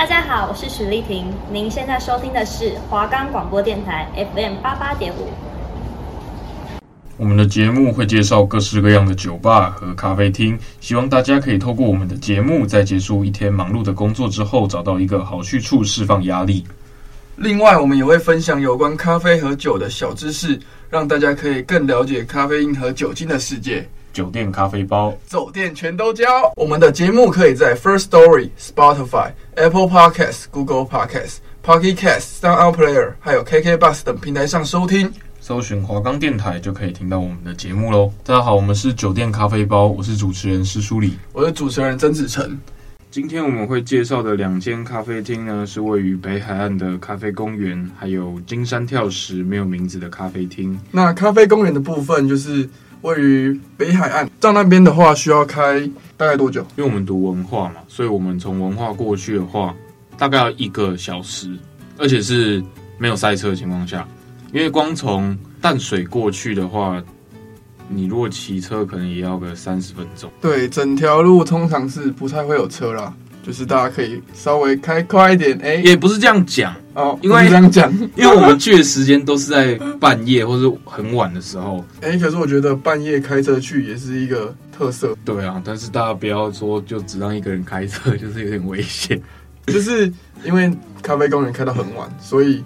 大家好，我是许丽婷，您现在收听的是华冈广播电台 FM 八八点五。我们的节目会介绍各式各样的酒吧和咖啡厅，希望大家可以透过我们的节目，在结束一天忙碌的工作之后，找到一个好去处释放压力。另外，我们也会分享有关咖啡和酒的小知识，让大家可以更了解咖啡因和酒精的世界。酒店咖啡包，酒店全都教。我们的节目可以在 First Story、Spotify、Apple Podcasts、Google Podcasts、Pocket Casts、Sound Player，还有 KK Bus 等平台上收听。搜寻华冈电台就可以听到我们的节目喽。大家好，我们是酒店咖啡包，我是主持人施书礼，我是主持人曾子成。今天我们会介绍的两间咖啡厅呢，是位于北海岸的咖啡公园，还有金山跳石没有名字的咖啡厅。那咖啡公园的部分就是。位于北海岸，到那边的话需要开大概多久？因为我们读文化嘛，所以我们从文化过去的话，大概要一个小时，而且是没有塞车的情况下。因为光从淡水过去的话，你如果骑车，可能也要个三十分钟。对，整条路通常是不太会有车啦。就是大家可以稍微开快一点，哎、欸，也不是这样讲哦，因为这样讲，因为我们去的时间都是在半夜或者很晚的时候，哎、欸，可是我觉得半夜开车去也是一个特色。对啊，但是大家不要说就只让一个人开车，就是有点危险。就是因为咖啡公园开到很晚，所以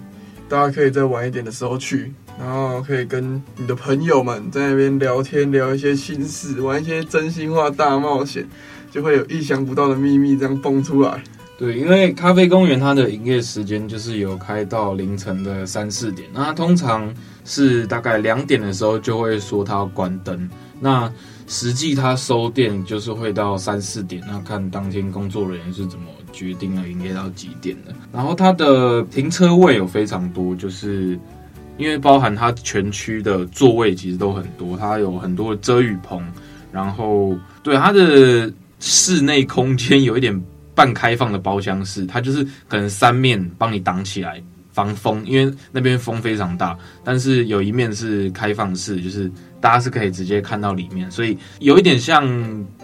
大家可以在晚一点的时候去，然后可以跟你的朋友们在那边聊天，聊一些心事，玩一些真心话大冒险。就会有意想不到的秘密这样蹦出来。对，因为咖啡公园它的营业时间就是有开到凌晨的三四点，那它通常是大概两点的时候就会说它要关灯，那实际它收店就是会到三四点，那看当天工作人员是怎么决定了营业到几点的。然后它的停车位有非常多，就是因为包含它全区的座位其实都很多，它有很多遮雨棚，然后对它的。室内空间有一点半开放的包厢式，它就是可能三面帮你挡起来防风，因为那边风非常大。但是有一面是开放式，就是大家是可以直接看到里面，所以有一点像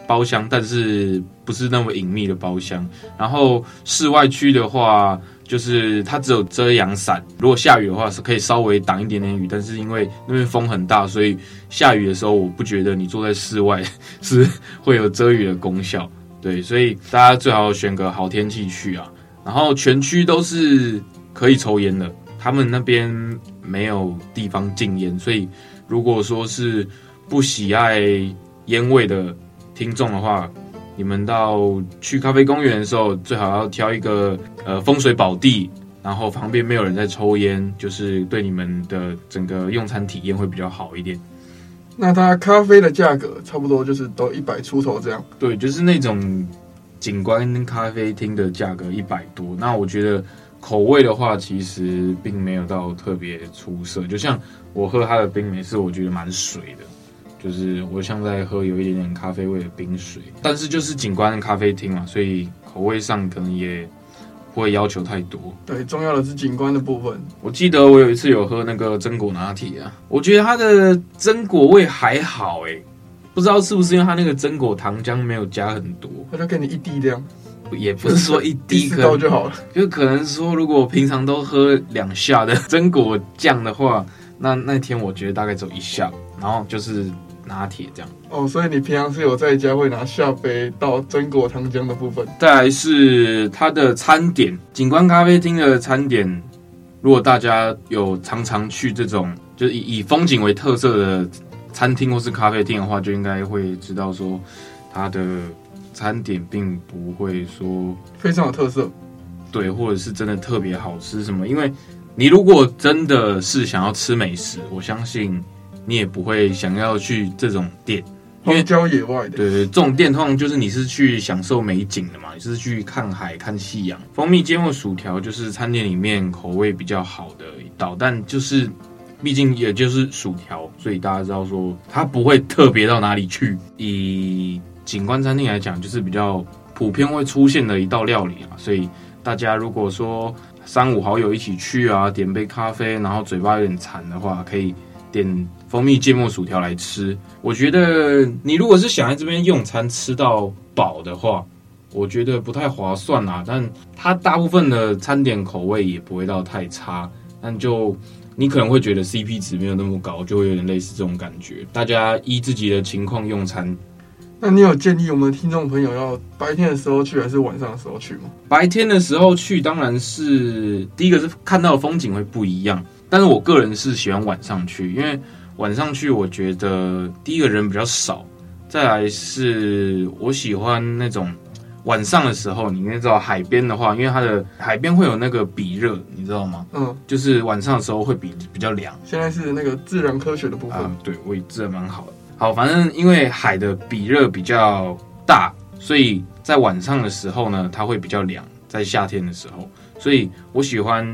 包厢，但是不是那么隐秘的包厢。然后室外区的话，就是它只有遮阳伞，如果下雨的话是可以稍微挡一点点雨，但是因为那边风很大，所以下雨的时候我不觉得你坐在室外是会有遮雨的功效。对，所以大家最好选个好天气去啊。然后全区都是可以抽烟的，他们那边没有地方禁烟，所以如果说是不喜爱烟味的听众的话。你们到去咖啡公园的时候，最好要挑一个呃风水宝地，然后旁边没有人在抽烟，就是对你们的整个用餐体验会比较好一点。那它咖啡的价格差不多就是都一百出头这样？对，就是那种景观咖啡厅的价格一百多。那我觉得口味的话，其实并没有到特别出色。就像我喝它的冰美式，我觉得蛮水的。就是我像在喝有一点点咖啡味的冰水，但是就是景观的咖啡厅嘛，所以口味上可能也不会要求太多。对，重要的是景观的部分。我记得我有一次有喝那个榛果拿铁啊，我觉得它的榛果味还好哎，不知道是不是因为它那个榛果糖浆没有加很多，他就给你一滴这样，也不是说一滴 可就好了，就可能说如果我平常都喝两下的榛果酱的话，那那天我觉得大概只有一下，然后就是。拿铁这样哦，所以你平常是有在家会拿下杯到榛果糖浆的部分。再来是它的餐点，景观咖啡厅的餐点。如果大家有常常去这种就是以以风景为特色的餐厅或是咖啡厅的话，就应该会知道说它的餐点并不会说非常有特色，对，或者是真的特别好吃什么。因为你如果真的是想要吃美食，我相信。你也不会想要去这种店，因为郊野外的。对对，这种店通常就是你是去享受美景的嘛，你是去看海、看夕阳。蜂蜜芥末薯条就是餐店里面口味比较好的一道，但就是毕竟也就是薯条，所以大家知道说它不会特别到哪里去。以景观餐厅来讲，就是比较普遍会出现的一道料理啊，所以大家如果说三五好友一起去啊，点杯咖啡，然后嘴巴有点馋的话，可以点。蜂蜜芥末薯条来吃，我觉得你如果是想在这边用餐吃到饱的话，我觉得不太划算啦。但它大部分的餐点口味也不会到太差，但就你可能会觉得 CP 值没有那么高，就会有点类似这种感觉。大家依自己的情况用餐。那你有建议我们听众朋友要白天的时候去还是晚上的时候去吗？白天的时候去，当然是第一个是看到的风景会不一样，但是我个人是喜欢晚上去，因为晚上去我觉得第一个人比较少，再来是我喜欢那种晚上的时候，你应该知道海边的话，因为它的海边会有那个比热，你知道吗？嗯，就是晚上的时候会比比较凉。现在是那个自然科学的部分，啊、对，我也治得蛮好的。好，反正因为海的比热比较大，所以在晚上的时候呢，它会比较凉。在夏天的时候，所以我喜欢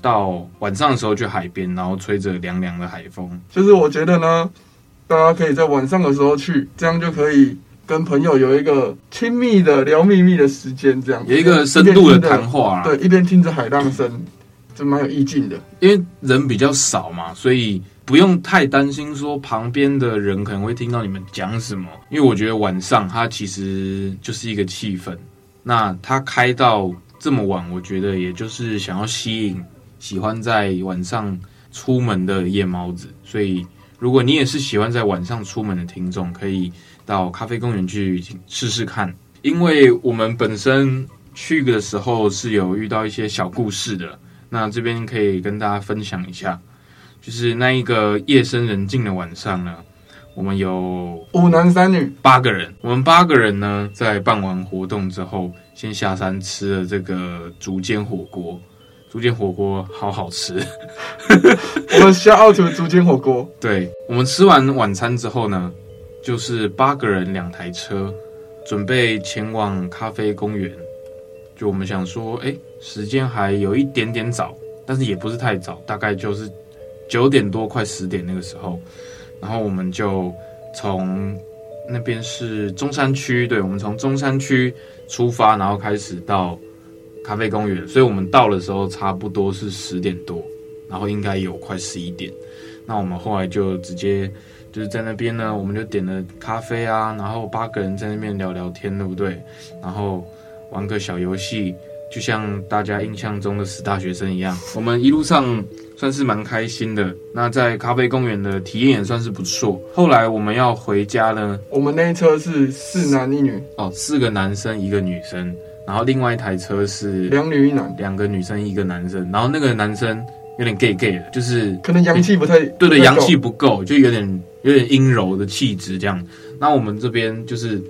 到晚上的时候去海边，然后吹着凉凉的海风。就是我觉得呢，大家可以在晚上的时候去，这样就可以跟朋友有一个亲密的聊秘密的时间，这样有一个深度的谈话。对，一边听着海浪声，就蛮有意境的。因为人比较少嘛，所以。不用太担心，说旁边的人可能会听到你们讲什么，因为我觉得晚上它其实就是一个气氛。那它开到这么晚，我觉得也就是想要吸引喜欢在晚上出门的夜猫子。所以，如果你也是喜欢在晚上出门的听众，可以到咖啡公园去试试看。因为我们本身去的时候是有遇到一些小故事的，那这边可以跟大家分享一下。就是那一个夜深人静的晚上呢，我们有五男三女八个人。我们八个人呢，在办完活动之后，先下山吃了这个竹间火锅。竹间火锅好好吃，我们下奥图竹间火锅。对，我们吃完晚餐之后呢，就是八个人两台车，准备前往咖啡公园。就我们想说，哎，时间还有一点点早，但是也不是太早，大概就是。九点多快十点那个时候，然后我们就从那边是中山区，对，我们从中山区出发，然后开始到咖啡公园，所以我们到的时候差不多是十点多，然后应该有快十一点。那我们后来就直接就是在那边呢，我们就点了咖啡啊，然后八个人在那边聊聊天，对不对？然后玩个小游戏。就像大家印象中的死大学生一样，我们一路上算是蛮开心的。那在咖啡公园的体验也算是不错。后来我们要回家呢，我们那一车是四男一女哦，四个男生一个女生，然后另外一台车是两女一男，两个女生一个男生。然后那个男生有点 gay gay 的，就是可能阳气不太对对，阳气不够，就有点有点阴柔的气质这样。那我们这边就是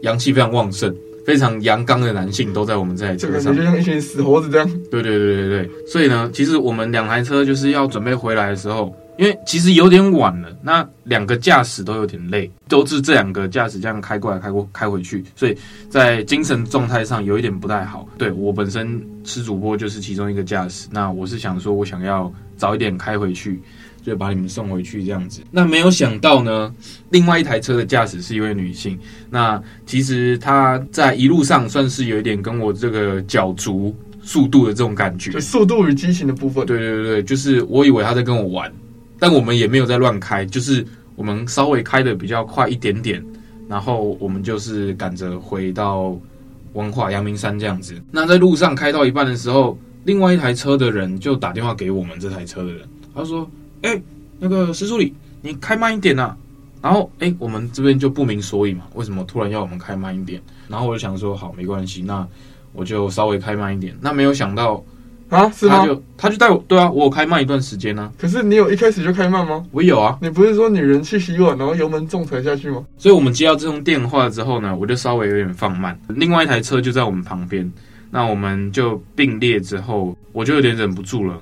阳气非常旺盛。非常阳刚的男性都在我们这台车上，就像一群死猴子这样。对对对对对，所以呢，其实我们两台车就是要准备回来的时候，因为其实有点晚了，那两个驾驶都有点累，都是这两个驾驶这样开过来、开过、开回去，所以在精神状态上有一点不太好。对，我本身吃主播就是其中一个驾驶，那我是想说，我想要早一点开回去。就把你们送回去这样子。那没有想到呢，另外一台车的驾驶是一位女性。那其实她在一路上算是有一点跟我这个脚足速度的这种感觉，就速度与激情的部分。对对对对，就是我以为她在跟我玩，但我们也没有在乱开，就是我们稍微开的比较快一点点，然后我们就是赶着回到文化阳明山这样子。那在路上开到一半的时候，另外一台车的人就打电话给我们这台车的人，他说。哎、那个石助理，你开慢一点呐、啊。然后，哎、我们这边就不明所以嘛，为什么突然要我们开慢一点？然后我就想说，好，没关系，那我就稍微开慢一点。那没有想到啊，是吗？他就他就带我，对啊，我有开慢一段时间呢、啊。可是你有一开始就开慢吗？我有啊。你不是说女人去洗碗，然后油门重踩下去吗？所以我们接到这通电话之后呢，我就稍微有点放慢。另外一台车就在我们旁边，那我们就并列之后，我就有点忍不住了，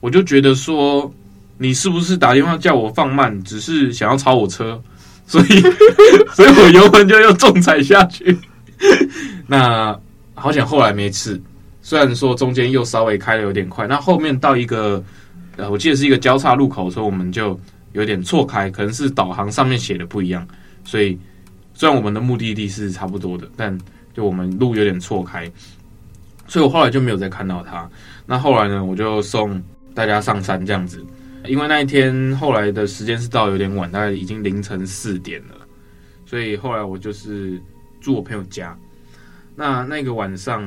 我就觉得说。你是不是打电话叫我放慢，只是想要超我车，所以，所以我油门就又重踩下去。那好险后来没事，虽然说中间又稍微开的有点快，那后面到一个，呃，我记得是一个交叉路口的时候，我们就有点错开，可能是导航上面写的不一样，所以虽然我们的目的地是差不多的，但就我们路有点错开，所以我后来就没有再看到他。那后来呢，我就送大家上山这样子。因为那一天后来的时间是到有点晚，大概已经凌晨四点了，所以后来我就是住我朋友家。那那个晚上，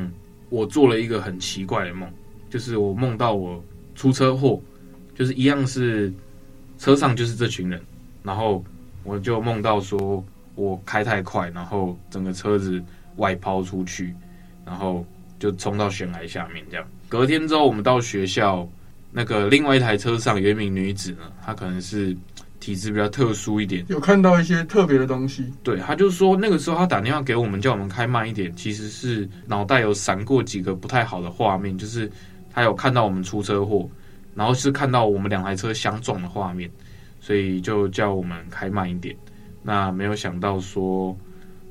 我做了一个很奇怪的梦，就是我梦到我出车祸，就是一样是车上就是这群人，然后我就梦到说我开太快，然后整个车子外抛出去，然后就冲到悬崖下面这样。隔天之后，我们到学校，那个另外一台车上有一名女子呢，她可能是。体质比较特殊一点，有看到一些特别的东西。对，他就说那个时候他打电话给我们，叫我们开慢一点。其实是脑袋有闪过几个不太好的画面，就是他有看到我们出车祸，然后是看到我们两台车相撞的画面，所以就叫我们开慢一点。那没有想到说，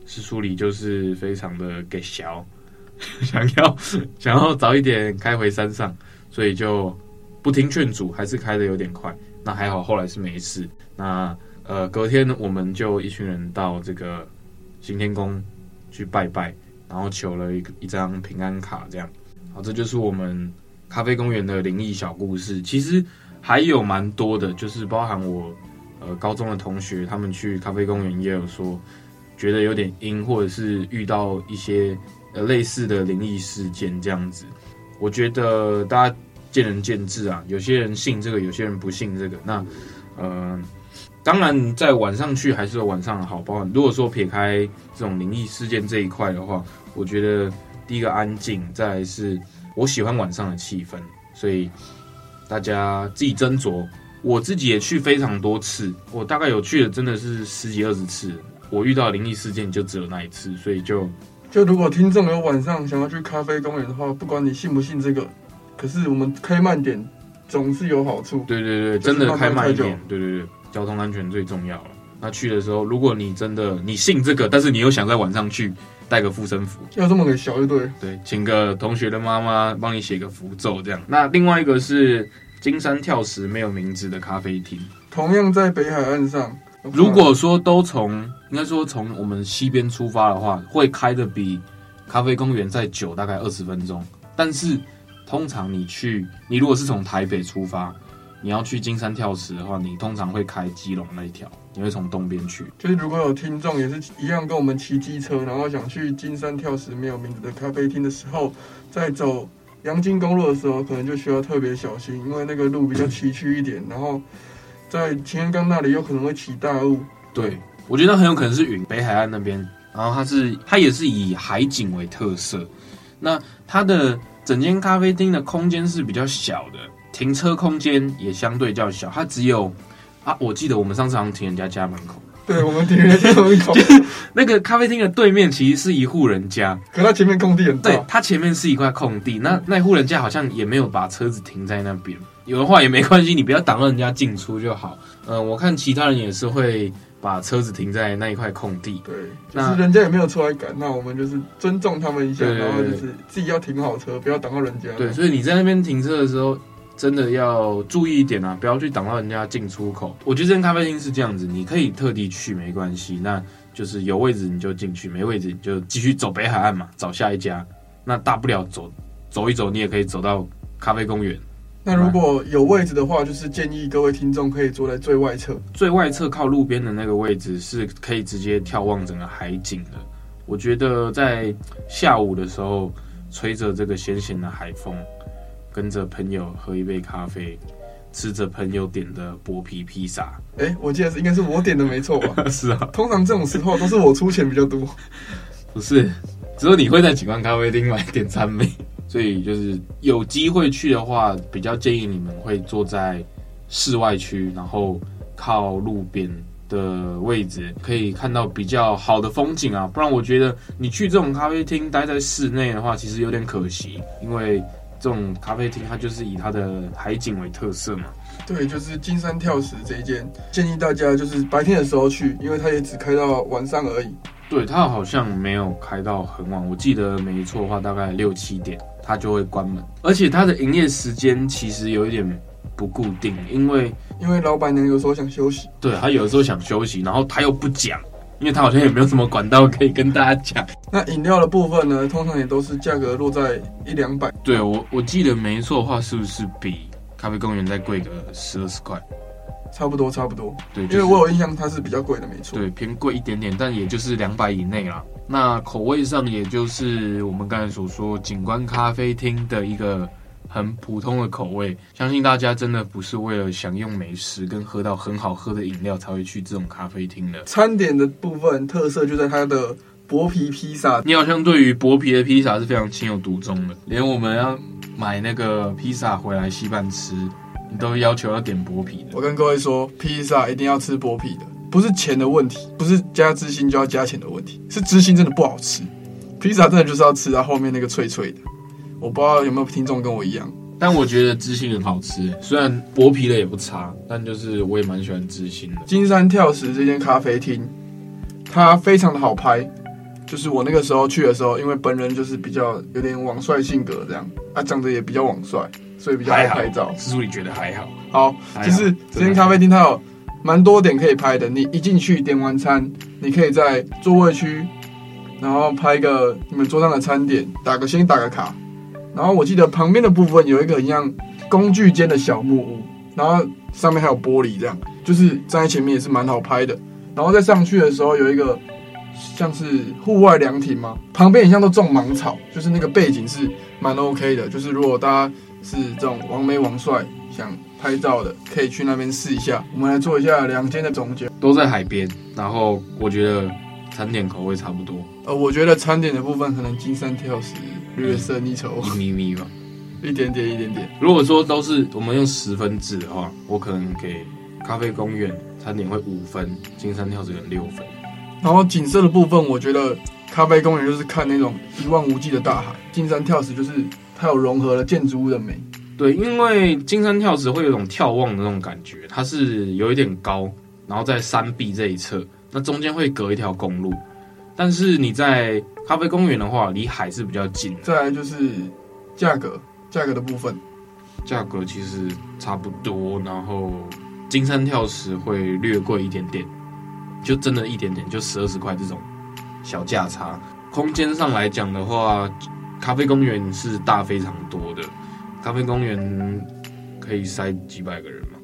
师叔里就是非常的给小，想要想要早一点开回山上，所以就不听劝阻，还是开的有点快。那还好，后来是没事。那呃，隔天我们就一群人到这个行天宫去拜拜，然后求了一一张平安卡，这样。好，这就是我们咖啡公园的灵异小故事。其实还有蛮多的，就是包含我呃高中的同学，他们去咖啡公园也有说觉得有点阴，或者是遇到一些呃类似的灵异事件这样子。我觉得大家。见仁见智啊，有些人信这个，有些人不信这个。那，呃，当然在晚上去还是有晚上的好。包括如果说撇开这种灵异事件这一块的话，我觉得第一个安静，再来是我喜欢晚上的气氛，所以大家自己斟酌。我自己也去非常多次，我大概有去的真的是十几二十次。我遇到灵异事件就只有那一次，所以就就如果听众有晚上想要去咖啡公园的话，不管你信不信这个。可是我们开慢点总是有好处。对对对，真的开慢一点。对对对，交通安全最重要了。那去的时候，如果你真的你信这个，但是你又想在晚上去，带个护身符，要这么给小一对。对，请个同学的妈妈帮你写个符咒这样。那另外一个是金山跳石没有名字的咖啡厅，同样在北海岸上。如果说都从应该说从我们西边出发的话，会开的比咖啡公园再久大概二十分钟，但是。通常你去，你如果是从台北出发，你要去金山跳池的话，你通常会开基隆那一条，你会从东边去。就是如果有听众也是一样跟我们骑机车，然后想去金山跳池没有名字的咖啡厅的时候，在走阳金公路的时候，可能就需要特别小心，因为那个路比较崎岖一点，然后在擎天岗那里有可能会起大雾。对，我觉得很有可能是云北海岸那边，然后它是它也是以海景为特色，那它的。整间咖啡厅的空间是比较小的，停车空间也相对较小。它只有啊，我记得我们上次好像停人家家门口。对，我们停人家家门口。那个咖啡厅的对面其实是一户人家，可它前面空地很大。对，它前面是一块空地。那那户人家好像也没有把车子停在那边。有的话也没关系，你不要挡到人家进出就好。嗯、呃，我看其他人也是会。把车子停在那一块空地，对，就是人家也没有出来赶，那我们就是尊重他们一下，然后就是自己要停好车，不要挡到人家。对，所以你在那边停车的时候，真的要注意一点啊，不要去挡到人家进出口。我觉得这间咖啡厅是这样子，你可以特地去没关系，那就是有位置你就进去，没位置你就继续走北海岸嘛，找下一家。那大不了走走一走，你也可以走到咖啡公园。那如果有位置的话，就是建议各位听众可以坐在最外侧。最外侧靠路边的那个位置是可以直接眺望整个海景的。我觉得在下午的时候，吹着这个咸咸的海风，跟着朋友喝一杯咖啡，吃着朋友点的薄皮披萨。哎、欸，我记得是应该是我点的没错吧？是啊，通常这种时候都是我出钱比较多。不是，只有你会在景观咖啡厅买点餐没？所以就是有机会去的话，比较建议你们会坐在室外区，然后靠路边的位置，可以看到比较好的风景啊。不然我觉得你去这种咖啡厅待在室内的话，其实有点可惜，因为这种咖啡厅它就是以它的海景为特色嘛。对，就是金山跳石这一间，建议大家就是白天的时候去，因为它也只开到晚上而已。对，它好像没有开到很晚，我记得没错的话，大概六七点。它就会关门，而且它的营业时间其实有一点不固定，因为因为老板娘有时候想休息，对，她有的时候想休息，然后她又不讲，因为她好像也没有什么管道可以跟大家讲。那饮料的部分呢，通常也都是价格落在一两百。对，我我记得没错的话，是不是比咖啡公园再贵个十二十块？差不多差不多。对，因为我有印象它是比较贵的，没错。对，偏贵一点点，但也就是两百以内啦。那口味上，也就是我们刚才所说景观咖啡厅的一个很普通的口味。相信大家真的不是为了享用美食跟喝到很好喝的饮料才会去这种咖啡厅的。餐点的部分特色就在它的薄皮披萨。你好像对于薄皮的披萨是非常情有独钟的，连我们要买那个披萨回来稀饭吃，你都要求要点薄皮的。我跟各位说，披萨一定要吃薄皮的。不是钱的问题，不是加芝心就要加钱的问题，是芝心真的不好吃。披萨真的就是要吃它后面那个脆脆的。我不知道有没有听众跟我一样，但我觉得芝心很好吃，虽然薄皮的也不差，但就是我也蛮喜欢芝心的。金山跳石这间咖啡厅，它非常的好拍。就是我那个时候去的时候，因为本人就是比较有点网帅性格这样，啊，长得也比较网帅，所以比较爱拍照。师叔，你觉得还好？好，就是这间咖啡厅它有。蛮多点可以拍的，你一进去点完餐，你可以在座位区，然后拍个你们桌上的餐点，打个先打个卡，然后我记得旁边的部分有一个很像工具间的小木屋，然后上面还有玻璃，这样就是站在前面也是蛮好拍的。然后再上去的时候有一个像是户外凉亭嘛，旁边很像都种芒草，就是那个背景是蛮 OK 的。就是如果大家是这种王美王帅想。拍照的可以去那边试一下。我们来做一下两间的总结，都在海边。然后我觉得餐点口味差不多。呃，我觉得餐点的部分可能金山跳石略胜一筹，一咪咪吧，一点点一点点。如果说都是我们用十分制的话，我可能给咖啡公园餐点会五分，金山跳石能六分。然后景色的部分，我觉得咖啡公园就是看那种一望无际的大海，金山跳石就是它有融合了建筑物的美。对，因为金山跳石会有一种眺望的那种感觉，它是有一点高，然后在山壁这一侧，那中间会隔一条公路。但是你在咖啡公园的话，离海是比较近的。再来就是价格，价格的部分，价格其实差不多，然后金山跳石会略贵一点点，就真的一点点，就十二十块这种小价差。空间上来讲的话，咖啡公园是大非常多的。咖啡公园可以塞几百个人嘛？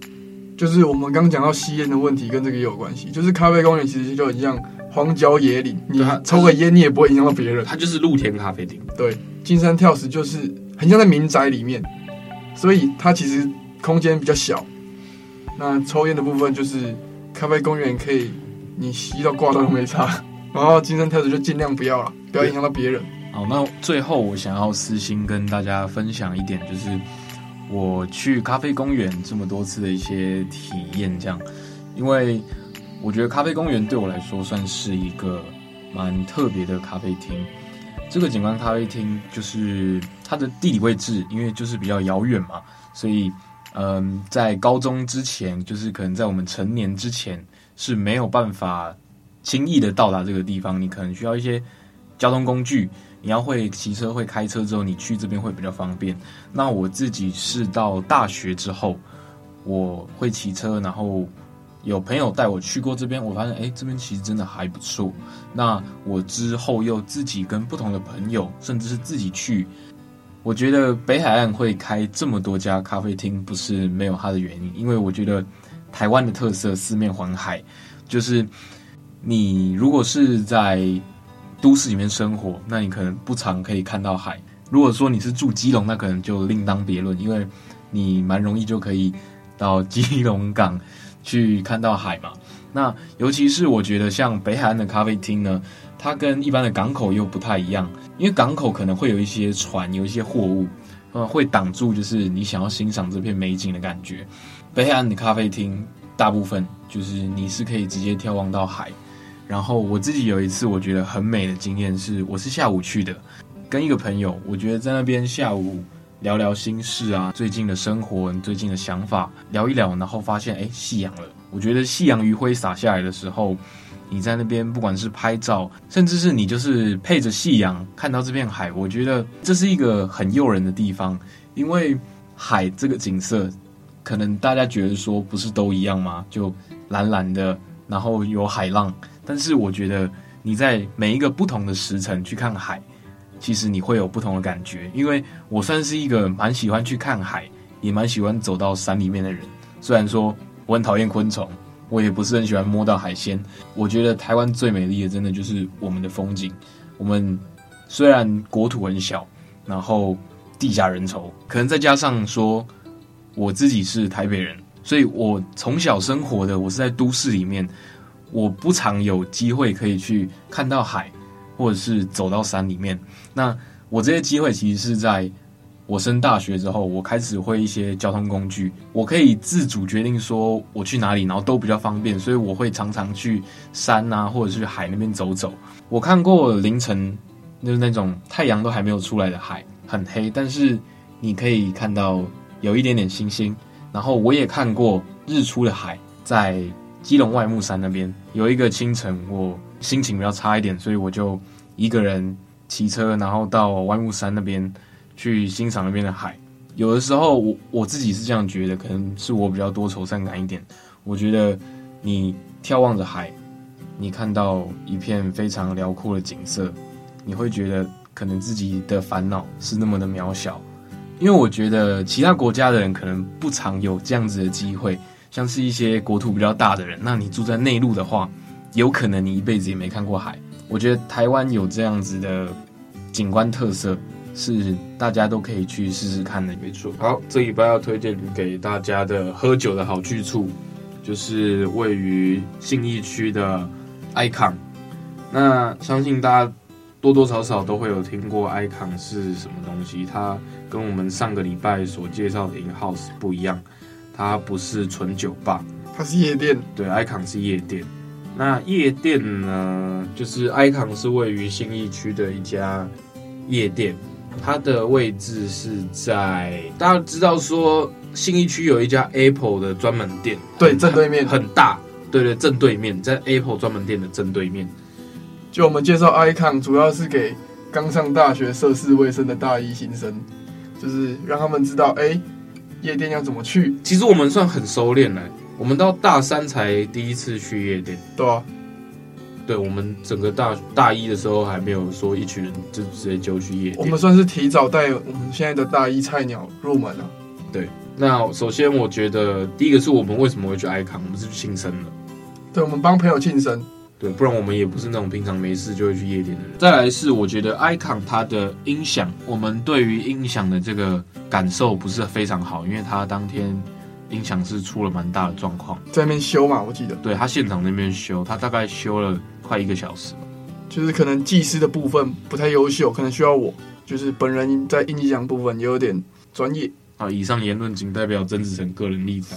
就是我们刚讲到吸烟的问题，跟这个也有关系。就是咖啡公园其实就很像荒郊野岭，你抽个烟你也不会影响到别人。它就是露天咖啡厅。对，金山跳石就是很像在民宅里面，所以它其实空间比较小。那抽烟的部分就是咖啡公园可以，你吸到挂到都没差。然后金山跳石就尽量不要了，不要影响到别人。好，那最后我想要私心跟大家分享一点，就是我去咖啡公园这么多次的一些体验，这样，因为我觉得咖啡公园对我来说算是一个蛮特别的咖啡厅。这个景观咖啡厅就是它的地理位置，因为就是比较遥远嘛，所以嗯，在高中之前，就是可能在我们成年之前是没有办法轻易的到达这个地方，你可能需要一些交通工具。你要会骑车、会开车之后，你去这边会比较方便。那我自己是到大学之后，我会骑车，然后有朋友带我去过这边，我发现哎，这边其实真的还不错。那我之后又自己跟不同的朋友，甚至是自己去，我觉得北海岸会开这么多家咖啡厅，不是没有它的原因。因为我觉得台湾的特色四面环海，就是你如果是在。都市里面生活，那你可能不常可以看到海。如果说你是住基隆，那可能就另当别论，因为你蛮容易就可以到基隆港去看到海嘛。那尤其是我觉得像北海岸的咖啡厅呢，它跟一般的港口又不太一样，因为港口可能会有一些船，有一些货物，呃，会挡住就是你想要欣赏这片美景的感觉。北海岸的咖啡厅大部分就是你是可以直接眺望到海。然后我自己有一次我觉得很美的经验是，我是下午去的，跟一个朋友，我觉得在那边下午聊聊心事啊，最近的生活，最近的想法聊一聊，然后发现哎，夕阳了。我觉得夕阳余晖洒下来的时候，你在那边不管是拍照，甚至是你就是配着夕阳看到这片海，我觉得这是一个很诱人的地方，因为海这个景色，可能大家觉得说不是都一样吗？就蓝蓝的，然后有海浪。但是我觉得你在每一个不同的时辰去看海，其实你会有不同的感觉。因为我算是一个蛮喜欢去看海，也蛮喜欢走到山里面的人。虽然说我很讨厌昆虫，我也不是很喜欢摸到海鲜。我觉得台湾最美丽的，真的就是我们的风景。我们虽然国土很小，然后地狭人稠，可能再加上说我自己是台北人，所以我从小生活的我是在都市里面，我不常有机会可以去看到海，或者是走到山里面。那我这些机会其实是在。我升大学之后，我开始会一些交通工具，我可以自主决定说我去哪里，然后都比较方便，所以我会常常去山啊，或者是海那边走走。我看过凌晨就是那种太阳都还没有出来的海，很黑，但是你可以看到有一点点星星。然后我也看过日出的海，在基隆外木山那边有一个清晨，我心情比较差一点，所以我就一个人骑车，然后到外木山那边。去欣赏那边的海，有的时候我我自己是这样觉得，可能是我比较多愁善感一点。我觉得你眺望着海，你看到一片非常辽阔的景色，你会觉得可能自己的烦恼是那么的渺小。因为我觉得其他国家的人可能不常有这样子的机会，像是一些国土比较大的人，那你住在内陆的话，有可能你一辈子也没看过海。我觉得台湾有这样子的景观特色。是大家都可以去试试看的，没错。好，这礼拜要推荐给大家的喝酒的好去处，就是位于信义区的 Icon。那相信大家多多少少都会有听过 Icon 是什么东西。它跟我们上个礼拜所介绍的 In House 不一样，它不是纯酒吧，它是夜店。对，Icon 是夜店。那夜店呢，就是 Icon 是位于新义区的一家夜店。它的位置是在大家知道说新义区有一家 Apple 的专门店，对，正对面很大，对对，正对面在 Apple 专门店的正对面。就我们介绍 Icon 主要是给刚上大学涉世未深的大一新生，就是让他们知道，哎、欸，夜店要怎么去。其实我们算很熟练了，我们到大三才第一次去夜店，对啊。对，我们整个大大一的时候还没有说一群人就直接就去夜店，我们算是提早带我们现在的大一菜鸟入门了。对，那首先我觉得第一个是我们为什么会去 icon，我们是去庆生的。对，我们帮朋友庆生。对，不然我们也不是那种平常没事就会去夜店的人。再来是我觉得 icon 它的音响，我们对于音响的这个感受不是非常好，因为它当天音响是出了蛮大的状况，在那边修嘛，我记得。对，他现场那边修，他大概修了。快一个小时，就是可能技师的部分不太优秀，可能需要我，就是本人在音响部分也有点专业。啊，以上言论仅代表曾子成个人立场。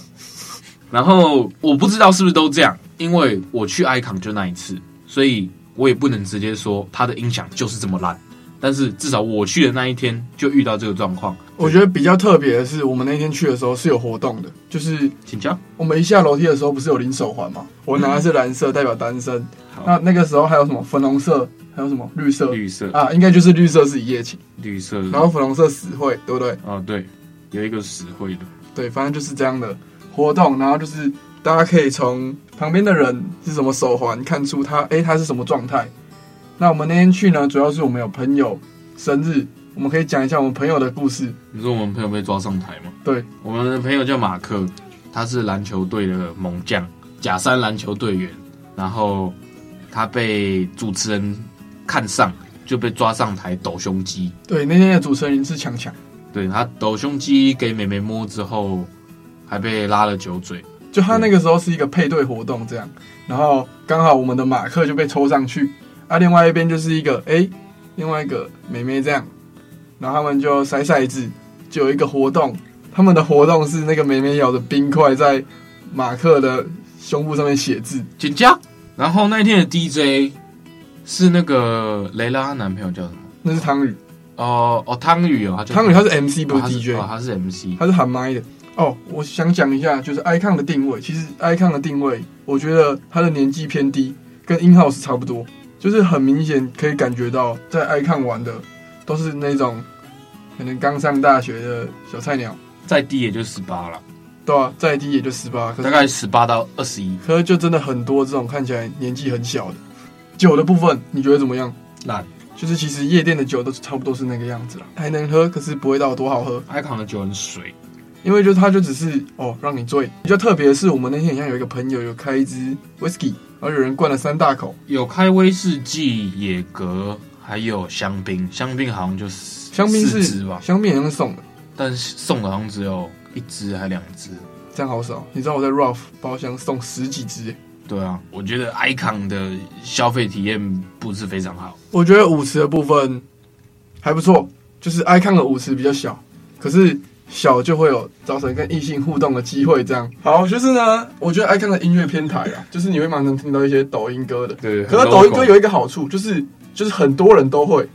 然后我不知道是不是都这样，因为我去 icon 就那一次，所以我也不能直接说它的音响就是这么烂。但是至少我去的那一天就遇到这个状况。我觉得比较特别的是，我们那天去的时候是有活动的，就是请教我们一下楼梯的时候不是有领手环吗？我拿的是蓝色，代表单身。那那个时候还有什么粉红色，还有什么绿色？绿色啊，应该就是绿色是一夜情，绿色。然后粉红色死会，对不对？啊，对，有一个死会的。对，反正就是这样的活动。然后就是大家可以从旁边的人是什么手环看出他，哎，他是什么状态。那我们那天去呢，主要是我们有朋友生日，我们可以讲一下我们朋友的故事。你说我们朋友被抓上台吗？对，我们的朋友叫马克，他是篮球队的猛将，假山篮球队员。然后他被主持人看上，就被抓上台抖胸肌。对，那天的主持人是强强。对，他抖胸肌给美眉摸之后，还被拉了酒嘴。就他那个时候是一个配对活动这样，然后刚好我们的马克就被抽上去。啊，另外一边就是一个哎、欸，另外一个妹妹这样，然后他们就筛骰子，就有一个活动。他们的活动是那个妹妹咬着冰块在马克的胸部上面写字，请假。然后那一天的 DJ 是那个雷拉男朋友叫什么？那是汤宇。哦哦，汤宇哦，汤宇他是 MC 不是 DJ，哦，他是 MC，他是喊麦的。哦，我想讲一下，就是 icon 的定位，其实 icon 的定位，我觉得他的年纪偏低，跟 In House 差不多。就是很明显可以感觉到，在 icon 玩的都是那种可能刚上大学的小菜鸟，再低也就十八了。对啊，再低也就十八，大概十八到二十一。可是就真的很多这种看起来年纪很小的酒的部分，你觉得怎么样？烂，就是其实夜店的酒都差不多是那个样子了，还能喝，可是不会到多好喝。icon 的酒很水，因为就它就只是哦让你醉。比较特别的是，我们那天好像有一个朋友有开一支 whisky，然后有人灌了三大口，有开威士忌、野格，还有香槟。香槟好像就是香槟是吧，香槟好像是送的，但是送的好像只有一支还两支，这样好少。你知道我在 Ralph 包厢送十几支？对啊，我觉得 Icon 的消费体验不是非常好。我觉得舞池的部分还不错，就是 Icon 的舞池比较小，可是小就会有造成跟异性互动的机会。这样好，就是呢，我觉得 Icon 的音乐偏台啊，就是你会蛮能听到一些抖音歌的。对，可是抖音歌有一个好处，就是就是很多人都会，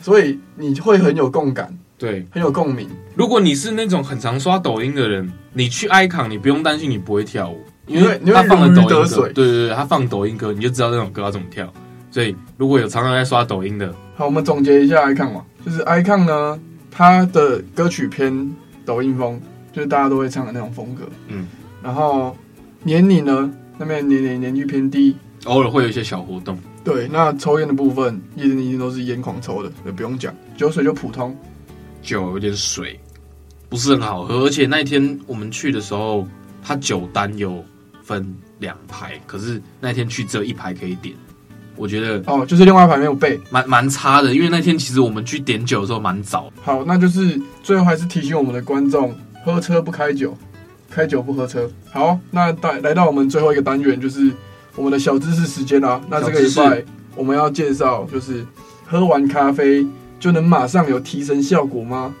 所以你会很有共感，对，很有共鸣。如果你是那种很常刷抖音的人，你去 Icon，你不用担心你不会跳舞。因为他放了抖音歌，对对对，他放抖音歌，你就知道那种歌要怎么跳。所以如果有常常在刷抖音的，好，我们总结一下 icon 嘛，就是 icon 呢，它的歌曲偏抖音风，就是大家都会唱的那种风格。嗯，然后年龄呢，那边年龄年纪偏低，偶尔会有一些小活动。对，那抽烟的部分，一直一定都是烟狂抽的，也不用讲。酒水就普通，酒有点水，不是很好喝。而且那天我们去的时候，他酒单有。分两排，可是那天去只有一排可以点，我觉得哦，就是另外一排没有背，蛮蛮差的。因为那天其实我们去点酒的时候蛮早。好，那就是最后还是提醒我们的观众：喝车不开酒，开酒不喝车。好，那来来到我们最后一个单元，就是我们的小知识时间啦。那这个礼拜我们要介绍，就是喝完咖啡就能马上有提神效果吗？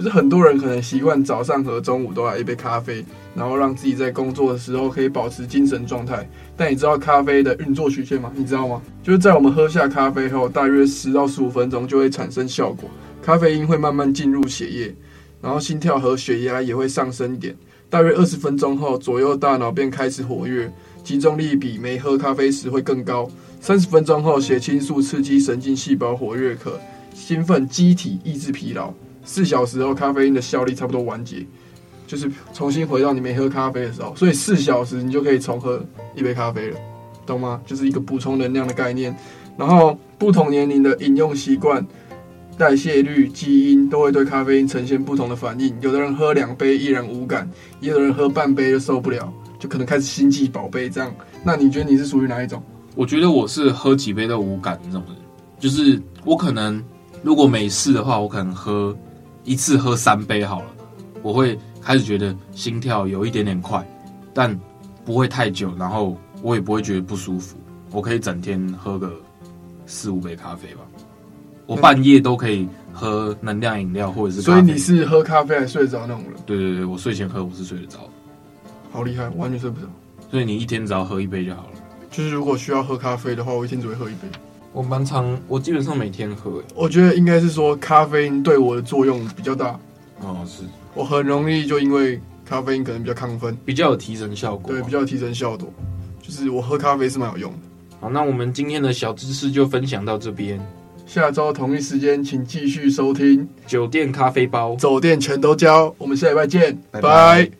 就是很多人可能习惯早上和中午都来一杯咖啡。然后让自己在工作的时候可以保持精神状态。但你知道咖啡的运作曲线吗？你知道吗？就是在我们喝下咖啡后，大约十到十五分钟就会产生效果，咖啡因会慢慢进入血液，然后心跳和血压也会上升一点。大约二十分钟后左右，大脑便开始活跃，集中力比没喝咖啡时会更高。三十分钟后，血清素刺激神经细胞活跃，可兴奋机体，抑制疲劳。四小时后，咖啡因的效力差不多完结。就是重新回到你没喝咖啡的时候，所以四小时你就可以重喝一杯咖啡了，懂吗？就是一个补充能量的概念。然后不同年龄的饮用习惯、代谢率、基因都会对咖啡因呈现不同的反应。有的人喝两杯依然无感，也有人喝半杯就受不了，就可能开始心悸宝贝这样。那你觉得你是属于哪一种？我觉得我是喝几杯都无感这种人，就是我可能如果没事的话，我可能喝一次喝三杯好了，我会。开始觉得心跳有一点点快，但不会太久，然后我也不会觉得不舒服。我可以整天喝个四五杯咖啡吧，我半夜都可以喝能量饮料或者是。所以你是喝咖啡还睡得着那种人？对对对，我睡前喝我是睡得着。好厉害，完全睡不着。所以你一天只要喝一杯就好了。就是如果需要喝咖啡的话，我一天只会喝一杯。我蛮常，我基本上每天喝。我觉得应该是说咖啡因对我的作用比较大。哦，是。我很容易就因为咖啡因可能比较亢奋，比较有提神效果。对，比较有提神效果，就是我喝咖啡是蛮有用的。好，那我们今天的小知识就分享到这边。下周同一时间，请继续收听酒店咖啡包，酒店全都教。我们下礼拜见，拜拜。拜拜。